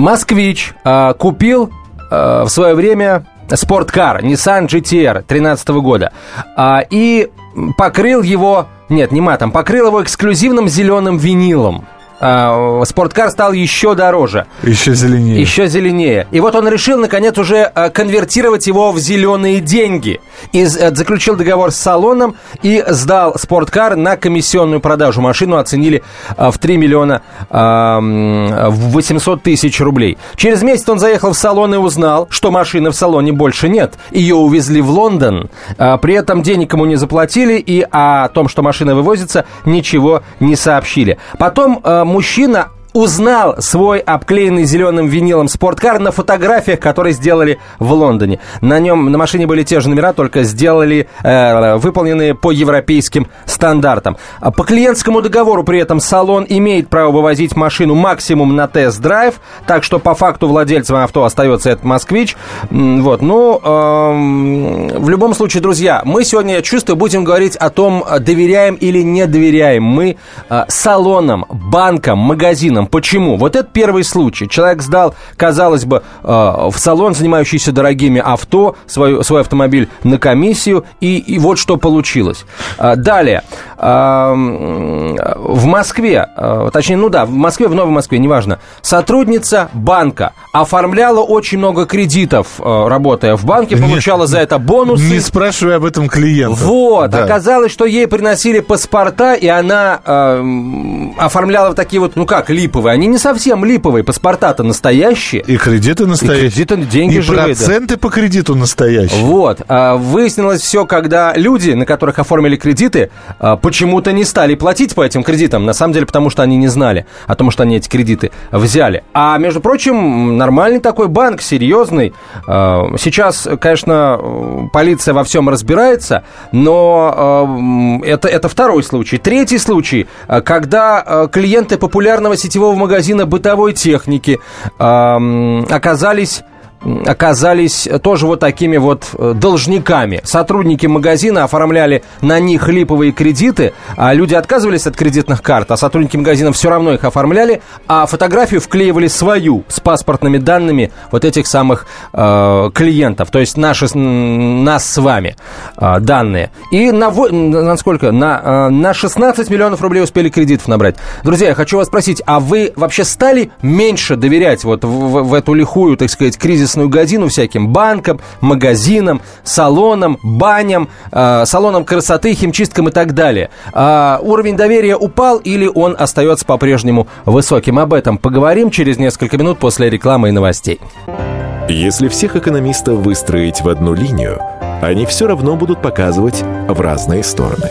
Москвич купил в свое время спорткар Nissan GTR 2013 года и покрыл его, нет, не матом, покрыл его эксклюзивным зеленым винилом. А, спорткар стал еще дороже. Еще зеленее. Еще зеленее. И вот он решил, наконец, уже а, конвертировать его в зеленые деньги. И э, заключил договор с салоном и сдал спорткар на комиссионную продажу. Машину оценили а, в 3 миллиона 800 тысяч рублей. Через месяц он заехал в салон и узнал, что машины в салоне больше нет. Ее увезли в Лондон. При этом денег ему не заплатили и о том, что машина вывозится, ничего не сообщили. Потом мужчина узнал свой обклеенный зеленым винилом спорткар на фотографиях, которые сделали в Лондоне. На нем, на машине были те же номера, только сделали, э, выполненные по европейским стандартам. А по клиентскому договору при этом салон имеет право вывозить машину максимум на тест-драйв, так что по факту владельцем авто остается этот москвич. Вот, ну, э, в любом случае, друзья, мы сегодня, я чувствую, будем говорить о том, доверяем или не доверяем мы э, салонам, банкам, магазинам, салоном. Почему? Вот это первый случай. Человек сдал, казалось бы, э, в салон, занимающийся дорогими авто, свой, свой автомобиль на комиссию, и, и вот что получилось. Э, далее. Э, в Москве, точнее, ну да, в Москве, в Новой Москве, неважно, сотрудница банка оформляла очень много кредитов, работая в банке, получала Нет, за это бонусы. Не спрашивай об этом клиента. Вот, да. оказалось, что ей приносили паспорта, и она э, оформляла такие вот, ну как, лип липовые. Они не совсем липовые, паспорта-то настоящие. И кредиты настоящие. И кредиты, деньги и живые. проценты да. по кредиту настоящие. Вот. А, выяснилось все, когда люди, на которых оформили кредиты, а, почему-то не стали платить по этим кредитам. На самом деле, потому что они не знали о том, что они эти кредиты взяли. А, между прочим, нормальный такой банк, серьезный. А, сейчас, конечно, полиция во всем разбирается, но это, это второй случай. Третий случай, когда клиенты популярного сетевого сетевого магазина бытовой техники оказались оказались тоже вот такими вот э, должниками. Сотрудники магазина оформляли на них липовые кредиты, а люди отказывались от кредитных карт, а сотрудники магазина все равно их оформляли, а фотографию вклеивали свою с паспортными данными вот этих самых э, клиентов, то есть наши, нас с вами э, данные. И на, на сколько? На, э, на 16 миллионов рублей успели кредитов набрать. Друзья, я хочу вас спросить, а вы вообще стали меньше доверять вот в, в, в эту лихую, так сказать, кризис красную годину всяким банкам, магазинам, салонам, баням, э, салонам красоты, химчисткам и так далее. Э, уровень доверия упал или он остается по-прежнему высоким? Об этом поговорим через несколько минут после рекламы и новостей. Если всех экономистов выстроить в одну линию, они все равно будут показывать в разные стороны.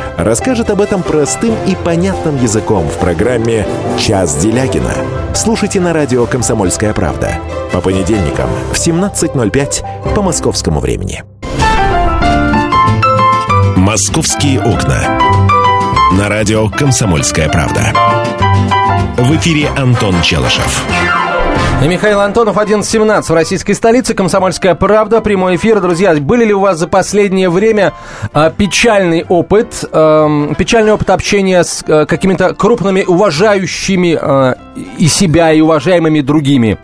расскажет об этом простым и понятным языком в программе «Час Делягина». Слушайте на радио «Комсомольская правда» по понедельникам в 17.05 по московскому времени. «Московские окна». На радио «Комсомольская правда». В эфире Антон Челышев. И Михаил Антонов, 11.17 в российской столице. Комсомольская правда. Прямой эфир. Друзья, были ли у вас за последнее время э, печальный опыт, э, печальный опыт общения с э, какими-то крупными, уважающими э, и себя, и уважаемыми другими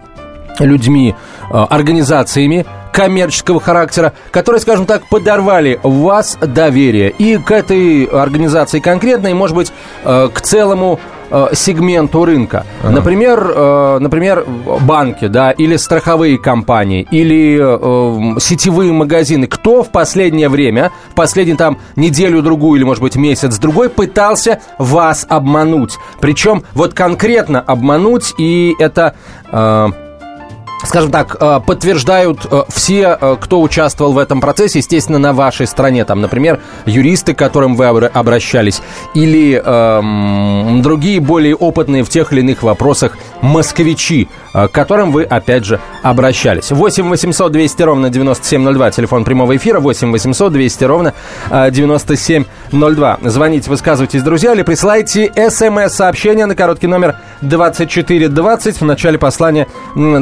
людьми, э, организациями, коммерческого характера, которые, скажем так, подорвали в вас доверие и к этой организации конкретно, и, может быть, э, к целому э, сегменту рынка. Ага. Например, э, например, банки, да, или страховые компании, или э, сетевые магазины. Кто в последнее время, в последнюю там неделю-другую или, может быть, месяц-другой пытался вас обмануть? Причем вот конкретно обмануть, и это... Э, скажем так, э, подтверждают э, все, э, кто участвовал в этом процессе, естественно, на вашей стране. Там, например, юристы, к которым вы обращались, или эм, другие более опытные в тех или иных вопросах москвичи, к которым вы, опять же, обращались. 8 800 200 ровно 9702, телефон прямого эфира, 8 800 200 ровно 9702. 9702. Звоните, высказывайтесь, друзья, или присылайте смс-сообщение на короткий номер 2420. В начале послания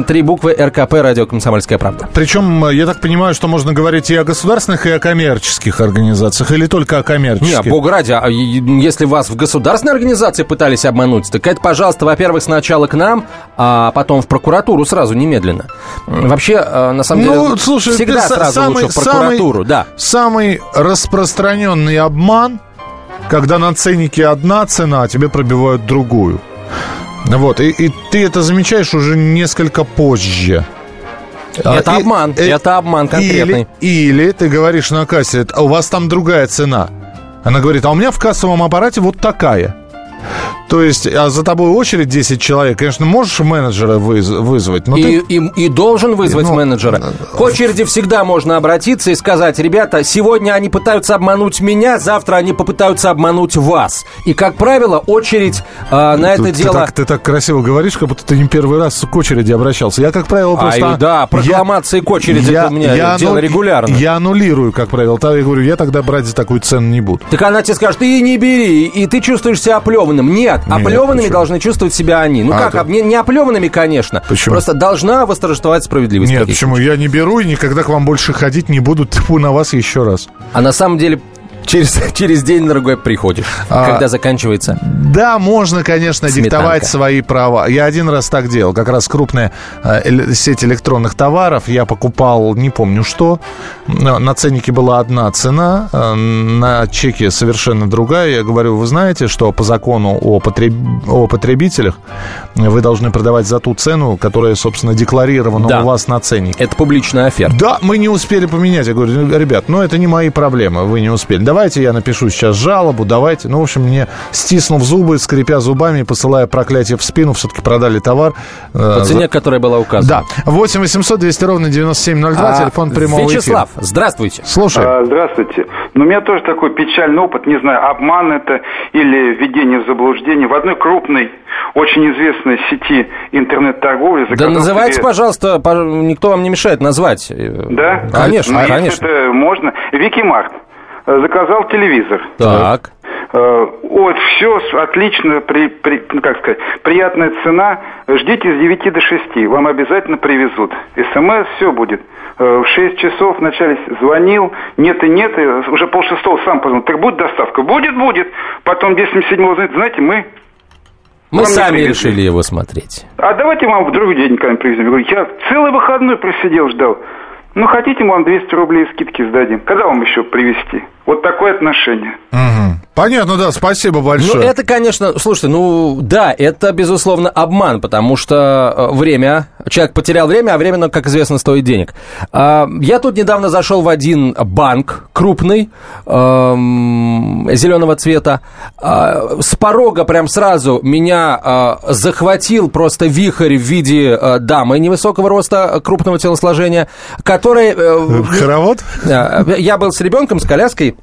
три буквы РКП «Радио Комсомольская правда». Причем, я так понимаю, что можно говорить и о государственных, и о коммерческих организациях, или только о коммерческих? Нет, бога ради, а если вас в государственной организации пытались обмануть, так это, пожалуйста, во-первых, сначала к нам, а потом в прокуратуру сразу, немедленно. Вообще, э, на самом деле, ну, слушай, всегда сразу самый, лучше в прокуратуру, самый, да. Самый распространенный обман, когда на ценнике одна цена, а тебе пробивают другую. Вот, и, и ты это замечаешь уже несколько позже. Это а, обман, и, это обман конкретный. Или, или ты говоришь на кассе, а у вас там другая цена. Она говорит, а у меня в кассовом аппарате вот такая. То есть, а за тобой очередь 10 человек, конечно, можешь менеджера выз- вызвать. Но и, ты... и, и должен вызвать ну, менеджера. К очереди всегда можно обратиться и сказать, ребята, сегодня они пытаются обмануть меня, завтра они попытаются обмануть вас. И, как правило, очередь э, на это ты, дело... Ты так, ты так красиво говоришь, как будто ты не первый раз к очереди обращался. Я, как правило, просто... А, да, прокламации я, к очереди я, это у меня я дело регулярно. Я аннулирую, как правило. Я говорю, я тогда брать за такую цену не буду. Так она тебе скажет, ты не бери, и ты чувствуешь себя оплеванным. Нет, нет оплеванными почему? должны чувствовать себя они. Ну а, как, то... не, не оплеванными, конечно. Почему? Просто должна восторжествовать справедливость. Нет, почему? Я не беру и никогда к вам больше ходить не буду. Тьфу на вас еще раз. А на самом деле Через, через день другой приходишь, а, когда заканчивается. Да, можно, конечно, сметанка. диктовать свои права. Я один раз так делал. Как раз крупная э, сеть электронных товаров. Я покупал, не помню что. На ценнике была одна цена, э, на чеке совершенно другая. Я говорю, вы знаете, что по закону о, потреб... о потребителях вы должны продавать за ту цену, которая, собственно, декларирована да. у вас на ценнике. Это публичная оферта. Да, мы не успели поменять. Я говорю, ребят, ну это не мои проблемы, вы не успели. Давай давайте я напишу сейчас жалобу, давайте. Ну, в общем, мне стиснув зубы, скрипя зубами, посылая проклятие в спину, все-таки продали товар. По цене, за... которая была указана. Да. 8 800 200 ровно 9702, а, телефон прямого Вячеслав, эфира. здравствуйте. Слушай. А, здравствуйте. Ну, у меня тоже такой печальный опыт, не знаю, обман это или введение в заблуждение. В одной крупной, очень известной сети интернет-торговли... Да называйте, себе... пожалуйста, никто вам не мешает назвать. Да? Конечно, ну, конечно. Это можно. Викимарт. Заказал телевизор. Так. Э, вот, все отлично, при, при, ну, как сказать, приятная цена. Ждите с 9 до 6, вам обязательно привезут. СМС, все будет. Э, в 6 часов вначале звонил, нет и нет, и уже полшестого сам позвонил. Так будет доставка? Будет, будет. Потом 10 седьмого звонит, знаете, мы мы вам сами решили его смотреть. А давайте вам в другой день когда-нибудь привезем. Я говорю, я целый выходной просидел, ждал. Ну, хотите, мы вам 200 рублей скидки сдадим. Когда вам еще привезти? Вот такое отношение. Угу. Понятно, да, спасибо большое. Ну, это, конечно, слушайте, ну, да, это, безусловно, обман, потому что э, время, человек потерял время, а время, ну, как известно, стоит денег. А, я тут недавно зашел в один банк крупный, эм, зеленого цвета. А, с порога прям сразу меня а, захватил просто вихрь в виде дамы невысокого роста, крупного телосложения, который... Э, Хоровод? Я был с ребенком, с коляской,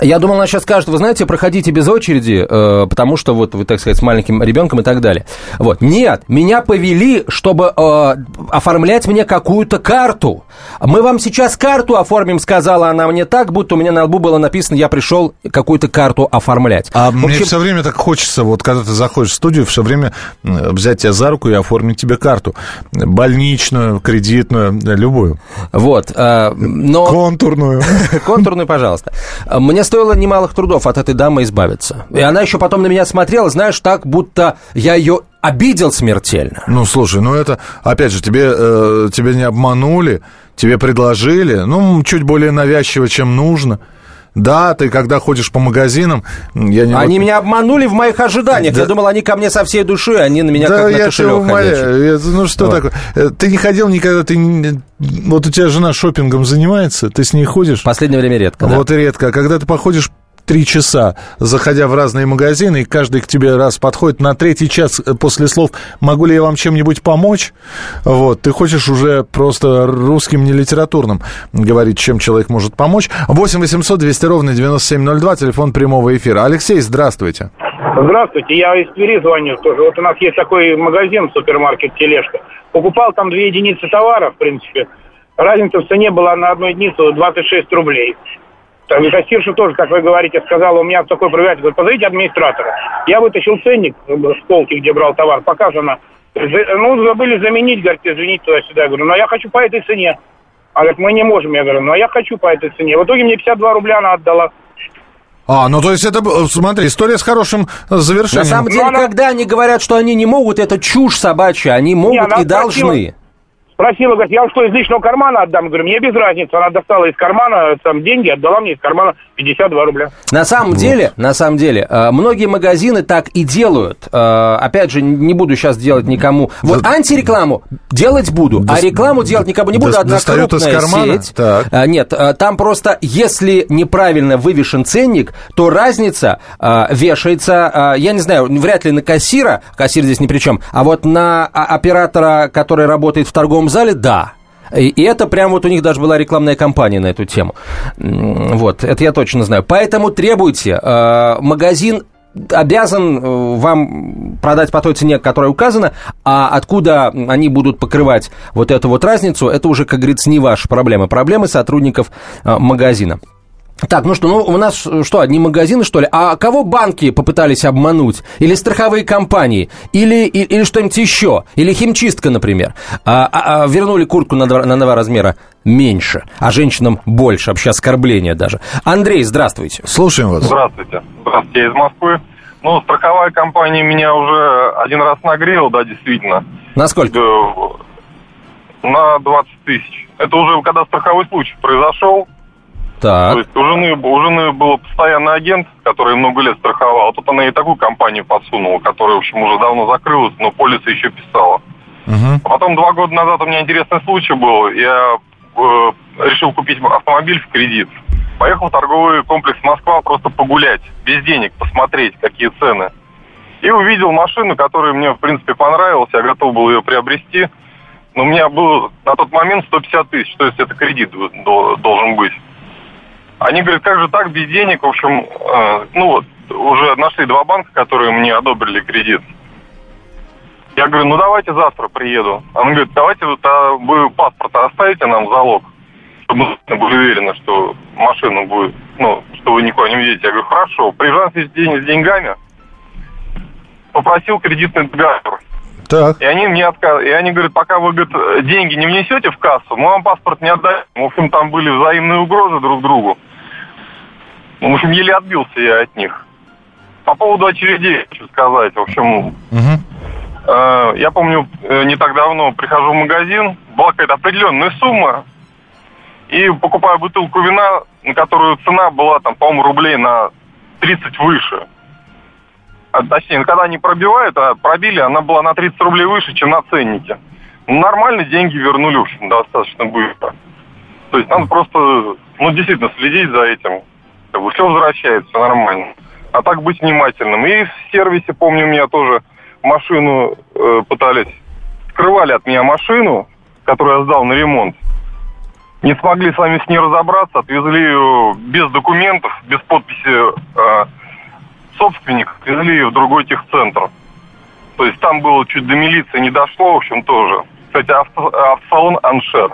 я думал, она сейчас скажет, вы знаете, проходите без очереди, э, потому что вот вы, так сказать, с маленьким ребенком и так далее. Вот. Нет, меня повели, чтобы э, оформлять мне какую-то карту. Мы вам сейчас карту оформим, сказала она мне так, будто у меня на лбу было написано, я пришел какую-то карту оформлять. А общем... мне все время так хочется, вот когда ты заходишь в студию, все время взять тебя за руку и оформить тебе карту. Больничную, кредитную, любую. Вот. Э, но... Контурную. Контурную, пожалуйста. Мне стоило немалых трудов от этой дамы избавиться. И она еще потом на меня смотрела, знаешь, так, будто я ее обидел смертельно. Ну, слушай, ну это, опять же, тебе, э, тебе не обманули, тебе предложили, ну, чуть более навязчиво, чем нужно. Да, ты когда ходишь по магазинам, я не Они вот... меня обманули в моих ожиданиях. Да. Я думал, они ко мне со всей душой, они на меня да, как я на кошелек умоляю. Ну что вот. такое? Э, ты не ходил никогда, ты вот у тебя жена шопингом занимается, ты с ней ходишь? В последнее время редко. Вот да. редко. А когда ты походишь три часа, заходя в разные магазины, и каждый к тебе раз подходит на третий час э, после слов «могу ли я вам чем-нибудь помочь?», вот, ты хочешь уже просто русским, не литературным говорить, чем человек может помочь. 8 800 200 ровно 9702, телефон прямого эфира. Алексей, здравствуйте. Здравствуйте, я из Твери звоню тоже. Вот у нас есть такой магазин, супермаркет «Тележка». Покупал там две единицы товара, в принципе. Разница в цене была на одну единицу 26 рублей. Там и кассирша тоже, как вы говорите, сказала, у меня такой проверяет, говорит, позовите администратора. Я вытащил ценник с полки, где брал товар, показано. Ну, забыли заменить, говорит, извините, туда-сюда. Я говорю, ну, я хочу по этой цене. Она говорит, мы не можем. Я говорю, ну, а я хочу по этой цене. В итоге мне 52 рубля она отдала. А, ну то есть это, смотри, история с хорошим завершением. На самом деле, она... когда они говорят, что они не могут, это чушь собачья. Они могут не, и должны. Спросила, говорит, я вам что, из личного кармана отдам? Я говорю, мне без разницы. Она достала из кармана там деньги, отдала мне из кармана 52 рубля. На самом вот. деле, на самом деле, э, многие магазины так и делают. Э, опять же, не буду сейчас делать никому. Вот да, антирекламу делать буду, а рекламу делать никому не буду. До, Одна крупная из кармана? сеть. Так. Э, нет, там просто, если неправильно вывешен ценник, то разница вешается, я не знаю, вряд ли на кассира, кассир здесь ни при чем, а вот на оператора, который работает в торговом зале, да. И это прям вот у них даже была рекламная кампания на эту тему. Вот, это я точно знаю. Поэтому требуйте. Э, магазин обязан э, вам продать по той цене, которая указана, а откуда они будут покрывать вот эту вот разницу, это уже, как говорится, не ваша проблема. Проблемы сотрудников э, магазина. Так, ну что, ну у нас э, что, одни магазины, что ли? А кого банки попытались обмануть? Или страховые компании? Или, или, или что-нибудь еще? Или химчистка, например? А, а, а вернули куртку на два, на два размера меньше, а женщинам больше, вообще оскорбление даже. Андрей, здравствуйте. Слушаем вас. Здравствуйте. Здравствуйте, я из Москвы. Ну, страховая компания меня уже один раз нагрела, да, действительно. Насколько? На 20 тысяч. Это уже когда страховой случай произошел, так. То есть у жены, у жены был постоянный агент, который много лет страховал. А тут она и такую компанию подсунула, которая, в общем, уже давно закрылась, но полиция еще писала. Угу. А потом два года назад у меня интересный случай был. Я э, решил купить автомобиль в кредит. Поехал в торговый комплекс Москва просто погулять, без денег, посмотреть, какие цены. И увидел машину, которая мне, в принципе, понравилась. Я готов был ее приобрести. Но у меня было на тот момент 150 тысяч, то есть это кредит должен быть. Они говорят, как же так, без денег, в общем, э, ну вот, уже нашли два банка, которые мне одобрили кредит. Я говорю, ну давайте завтра приеду. Он говорит, давайте вот, а вы паспорт оставите нам в залог, чтобы мы были уверены, что машина будет, ну, что вы никуда не видите. Я говорю, хорошо, приезжаю с, день, с деньгами, попросил кредитный договор. Так. И они мне отказ... И они говорят, пока вы говорят, деньги не внесете в кассу, мы вам паспорт не отдаем. В общем, там были взаимные угрозы друг другу. Ну, в общем, еле отбился я от них. По поводу очередей хочу сказать. В общем, угу. э, я помню, э, не так давно прихожу в магазин, была какая-то определенная сумма, и покупаю бутылку вина, на которую цена была, там, по-моему, рублей на 30 выше. А, точнее, когда они пробивают, а пробили, она была на 30 рублей выше, чем на ценнике. Ну, нормально деньги вернули, в общем, достаточно быстро. То есть надо просто, ну, действительно следить за этим как бы все возвращается нормально. А так быть внимательным. И в сервисе, помню, меня тоже машину э, пытались, скрывали от меня машину, которую я сдал на ремонт. Не смогли с вами с ней разобраться, отвезли ее без документов, без подписи э, собственника, отвезли ее в другой техцентр. То есть там было чуть до милиции не дошло, в общем, тоже. Кстати, авто, автосалон Аншер.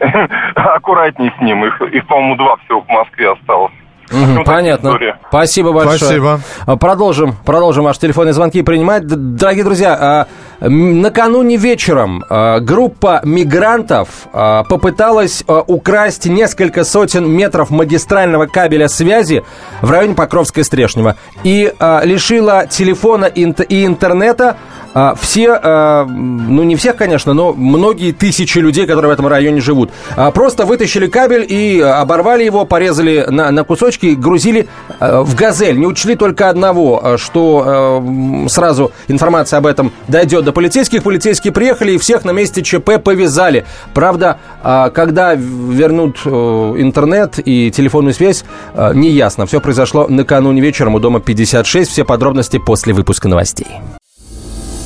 Аккуратней с ним, их по-моему, два всего в Москве осталось. Угу, понятно. История. Спасибо большое. Спасибо. А, продолжим, продолжим ваши телефонные звонки принимать. Дорогие друзья, а, накануне вечером а, группа мигрантов попыталась украсть несколько сотен метров магистрального кабеля связи в районе Покровское-Стрешнево и лишила телефона и интернета а, все, а, ну не всех, конечно, но многие тысячи людей, которые в этом районе живут, а, просто вытащили кабель и оборвали его, порезали на, на кусочки, грузили в «Газель». Не учли только одного, что сразу информация об этом дойдет до полицейских. Полицейские приехали и всех на месте ЧП повязали. Правда, когда вернут интернет и телефонную связь, не ясно. Все произошло накануне вечером у дома 56. Все подробности после выпуска новостей.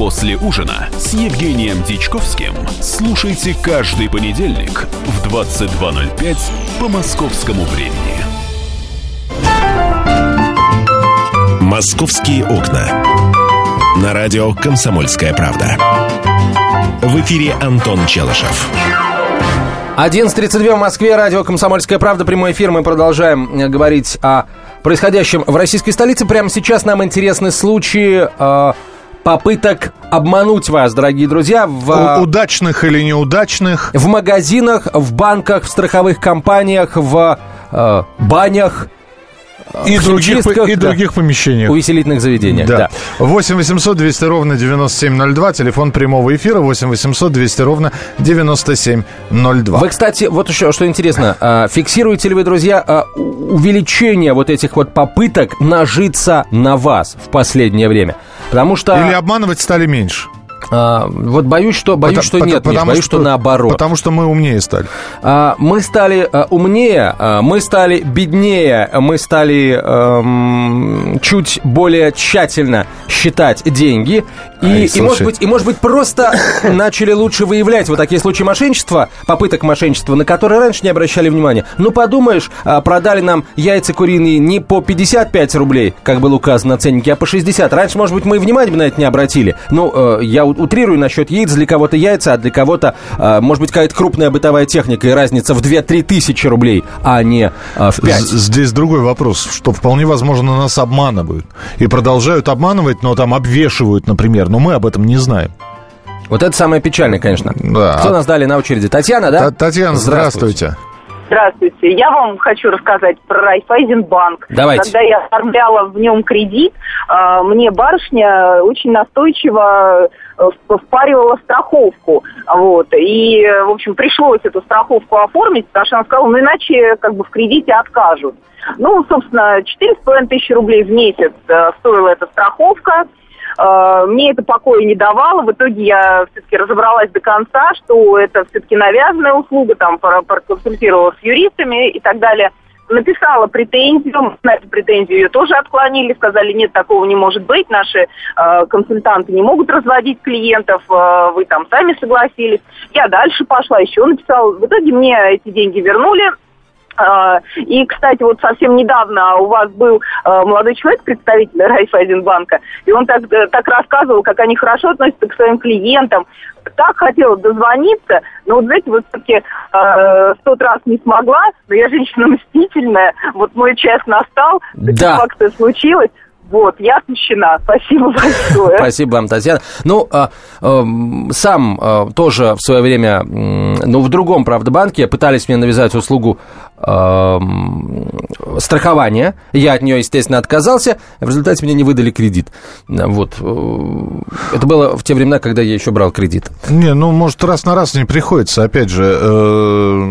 после ужина» с Евгением Дичковским слушайте каждый понедельник в 22.05 по московскому времени. «Московские окна». На радио «Комсомольская правда». В эфире Антон Челышев. 11.32 в Москве, радио «Комсомольская правда», прямой эфир. Мы продолжаем э, говорить о происходящем в российской столице. Прямо сейчас нам интересны случаи э, попыток обмануть вас, дорогие друзья. В, У, удачных или неудачных. В магазинах, в банках, в страховых компаниях, в э, банях, и других, и других помещениях. Увеселительных заведениях, да. да. 8 800 200 ровно 9702, телефон прямого эфира 8 800 200 ровно 9702. Вы, кстати, вот еще что интересно, а, фиксируете ли вы, друзья, а, увеличение вот этих вот попыток нажиться на вас в последнее время? Потому что... Или обманывать стали меньше? А, вот боюсь, что боюсь, потому, что нет, потому, Миш, боюсь, что, что наоборот. Потому что мы умнее стали. А, мы стали а, умнее, а, мы стали беднее, мы стали а, чуть более тщательно считать деньги и, Ай, и, может быть, и, может быть, просто начали лучше выявлять вот такие случаи мошенничества, попыток мошенничества, на которые раньше не обращали внимания. Ну, подумаешь, а, продали нам яйца куриные не по 55 рублей, как было указано на ценнике, а по 60. Раньше, может быть, мы внимания на это не обратили. Ну, э, я утрирую насчет яиц. Для кого-то яйца, а для кого-то, э, может быть, какая-то крупная бытовая техника и разница в 2-3 тысячи рублей, а не э, в 5. Здесь другой вопрос, что вполне возможно нас обманывают. И продолжают обманывать, но там обвешивают, например. Но мы об этом не знаем. Вот это самое печальное, конечно. Да. Кто нас дали на очереди? Татьяна, да? Татьяна, здравствуйте. здравствуйте. Здравствуйте. Я вам хочу рассказать про Райфайзенбанк. Давайте. Когда я оформляла в нем кредит, а, мне барышня очень настойчиво э, впаривала страховку. Вот. И, в общем, пришлось эту страховку оформить, потому что она сказала, ну иначе как бы в кредите откажут. Ну, собственно, 4,5 тысячи рублей в месяц э, стоила эта страховка. Э, мне это покоя не давало. В итоге я все-таки разобралась до конца, что это все-таки навязанная услуга, там проконсультировала с юристами и так далее. Написала претензию, на эту претензию ее тоже отклонили, сказали, нет, такого не может быть, наши э, консультанты не могут разводить клиентов, э, вы там сами согласились. Я дальше пошла, еще написала. В итоге мне эти деньги вернули, и, кстати, вот совсем недавно у вас был а, молодой человек, представитель Райфайзенбанка, и он так, э, так рассказывал, как они хорошо относятся к своим клиентам. Так хотела дозвониться, но вот, знаете, вот все-таки э, тот раз не смогла, но я женщина мстительная, вот мой час настал, да. факты случилось, вот, я смущена. Спасибо большое. Спасибо вам, Татьяна. Ну, а, а, сам а, тоже в свое время, ну, в другом, правда, банке пытались мне навязать услугу страхования. Я от нее, естественно, отказался. В результате мне не выдали кредит. Вот. Это было в те времена, когда я еще брал кредит. Не, ну, может, раз на раз не приходится. Опять же, э,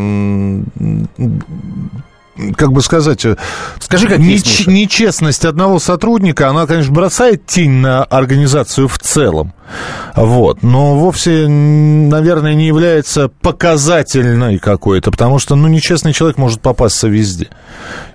как бы сказать, э, Скажи, как неч- нечестность одного сотрудника, она, конечно, бросает тень на организацию в целом. Вот. Но вовсе, наверное, не является показательной какой-то, потому что, ну, нечестный человек может попасться везде.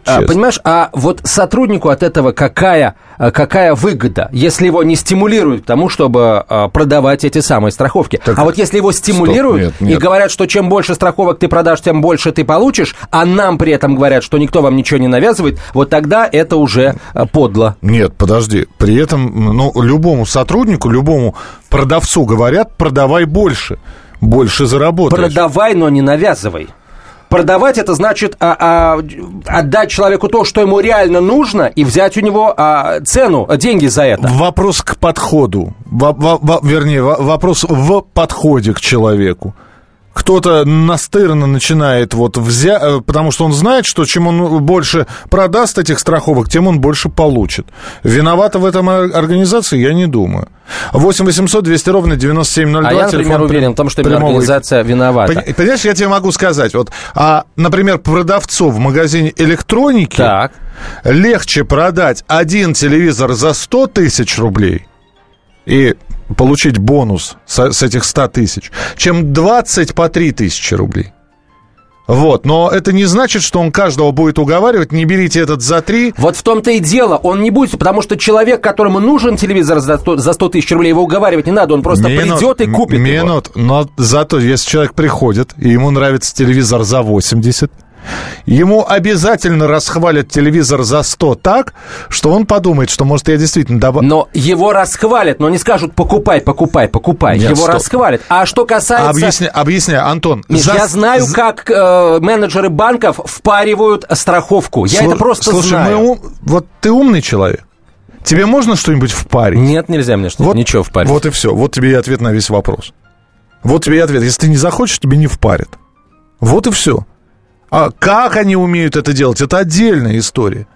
А, понимаешь, а вот сотруднику от этого какая, а, какая выгода, если его не стимулируют к тому, чтобы а, продавать эти самые страховки? Так, а вот если его стимулируют стоп, нет, нет. и говорят, что чем больше страховок ты продашь, тем больше ты получишь, а нам при этом говорят, что никто вам ничего не навязывает, вот тогда это уже подло. Нет, подожди. При этом, ну, любому сотруднику, любому продавцу говорят, продавай больше, больше заработаешь. Продавай, но не навязывай. Продавать это значит а, а, отдать человеку то, что ему реально нужно, и взять у него а, цену, деньги за это. Вопрос к подходу. Во, во, во, вернее, вопрос в подходе к человеку кто-то настырно начинает вот взять, э, потому что он знает, что чем он больше продаст этих страховок, тем он больше получит. Виновата в этом организация, я не думаю. 8 800 200 ровно 9702. А я, например, уверен в том, что именно организация виновата. Понимаешь, я тебе могу сказать, вот, а, например, продавцу в магазине электроники так. легче продать один телевизор за 100 тысяч рублей и получить бонус с, с этих 100 тысяч, чем 20 по 3 тысячи рублей. Вот, но это не значит, что он каждого будет уговаривать, не берите этот за три. Вот в том-то и дело, он не будет, потому что человек, которому нужен телевизор за 100, за 100 тысяч рублей, его уговаривать не надо, он просто минут, придет и купит минут, его. но зато, если человек приходит, и ему нравится телевизор за 80, ему обязательно расхвалят телевизор за 100 так, что он подумает, что, может, я действительно... Доб... Но его расхвалят, но не скажут «покупай, покупай, покупай». Нет, его стоп. расхвалят. А что касается... Объясни, объясняй, Антон. Миш, за... Я знаю, как э, менеджеры банков впаривают страховку. Я Слу... это просто слушай, знаю. Мы ум... Вот ты умный человек. Тебе можно что-нибудь впарить? Нет, нельзя мне что-то, вот, ничего впарить. Вот и все. Вот тебе и ответ на весь вопрос. Вот тебе и ответ. Если ты не захочешь, тебе не впарят. Вот и все. А как они умеют это делать, это отдельная история.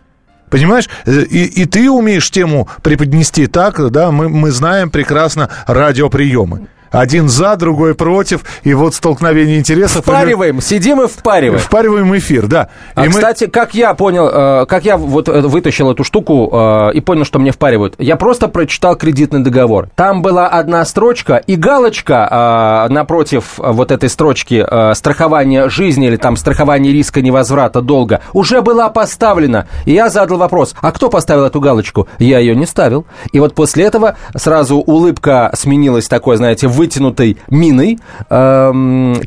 Понимаешь? Э, и, и ты умеешь тему преподнести так, да, мы, мы знаем прекрасно радиоприемы. Один за, другой против, и вот столкновение интересов. Впариваем, и... сидим и впариваем. Впариваем эфир, да. А, и кстати, мы... как я понял, э, как я вот э, вытащил эту штуку э, и понял, что мне впаривают, я просто прочитал кредитный договор. Там была одна строчка и галочка напротив вот этой строчки страхование жизни или там страхование риска невозврата долга уже была поставлена. И я задал вопрос, а кто поставил эту галочку? Я ее не ставил. И вот после этого сразу улыбка сменилась такой, знаете, вытянутой миной, э,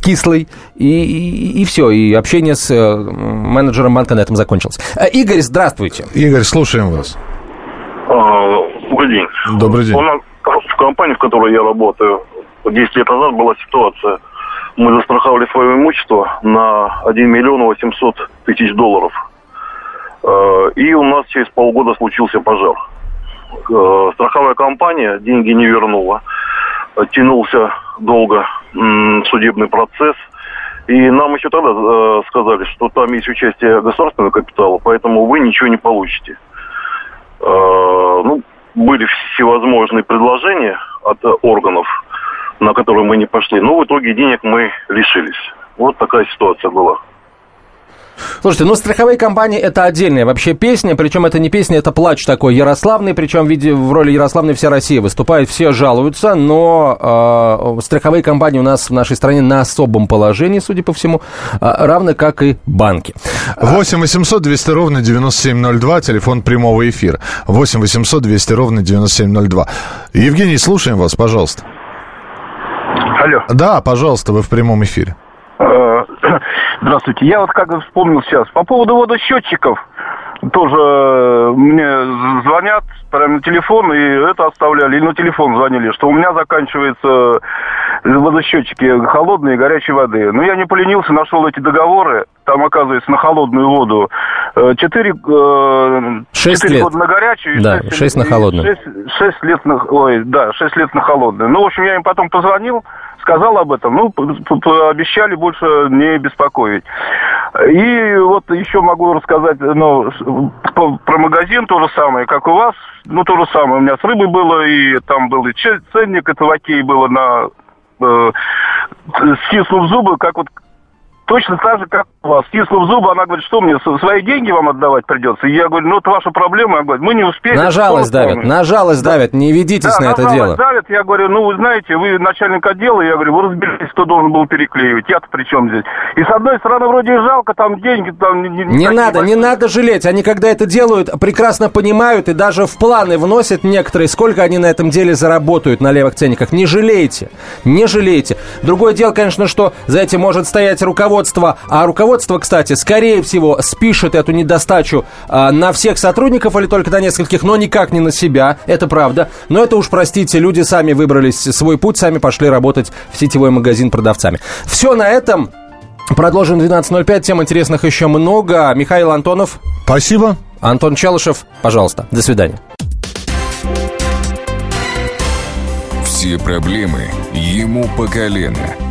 кислой, и, и, и все, и общение с э, менеджером банка на этом закончилось. Э, Игорь, здравствуйте. Игорь, слушаем вас. А, добрый день. Добрый день. У нас в компании, в которой я работаю, 10 лет назад была ситуация, мы застраховали свое имущество на 1 миллион 800 тысяч долларов. Э, и у нас через полгода случился пожар. Страховая компания деньги не вернула тянулся долго судебный процесс. И нам еще тогда э, сказали, что там есть участие государственного капитала, поэтому вы ничего не получите. Э, ну, были всевозможные предложения от органов, на которые мы не пошли, но в итоге денег мы лишились. Вот такая ситуация была. Слушайте, ну страховые компании это отдельная вообще песня, причем это не песня, это плач такой ярославный, причем в, виде, в роли Ярославной вся Россия выступает, все жалуются, но э, страховые компании у нас в нашей стране на особом положении, судя по всему, э, равно как и банки. 8 800 200 ровно 9702, телефон прямого эфира. 8 800 200 ровно 9702. Евгений, слушаем вас, пожалуйста. Алло. Да, пожалуйста, вы в прямом эфире. Э, здравствуйте. Я вот как вспомнил сейчас. По поводу водосчетчиков тоже э, мне звонят прямо на телефон, и это оставляли, и на телефон звонили, что у меня заканчиваются водосчетчики холодной и горячей воды. Но я не поленился, нашел эти договоры, там, оказывается, на холодную воду 4, э, 6 лет. года на горячую. Да, 6, 6 на холодную. 6, 6 лет на, ой, да, 6 лет на холодную. Ну, в общем, я им потом позвонил, сказал об этом, ну, обещали больше не беспокоить. И вот еще могу рассказать, ну, про магазин то же самое, как у вас, ну, то же самое. У меня с рыбой было, и там был и ценник, в окей было на э, стиснув зубы, как вот точно так же, как у вас. Стиснув зубы, она говорит, что мне, свои деньги вам отдавать придется? И я говорю, ну, это ваша проблема. Я говорю, мы не успеем. На жалость давят, на жалость да. давят, не ведитесь да, на, на это дело. давят, я говорю, ну, вы знаете, вы начальник отдела, я говорю, вы разберитесь, кто должен был переклеивать, я-то при чем здесь? И с одной стороны, вроде жалко, там деньги, там... Не, не надо, большие. не надо жалеть, они когда это делают, прекрасно понимают и даже в планы вносят некоторые, сколько они на этом деле заработают на левых ценниках. Не жалейте, не жалейте. Другое дело, конечно, что за этим может стоять руководство, а руководство, кстати, скорее всего, спишет эту недостачу а, на всех сотрудников или только на нескольких, но никак не на себя, это правда. Но это уж, простите, люди сами выбрались свой путь, сами пошли работать в сетевой магазин продавцами. Все на этом. Продолжим 12.05. Тем интересных еще много. Михаил Антонов. Спасибо. Антон Челышев, пожалуйста. До свидания. Все проблемы ему по колено.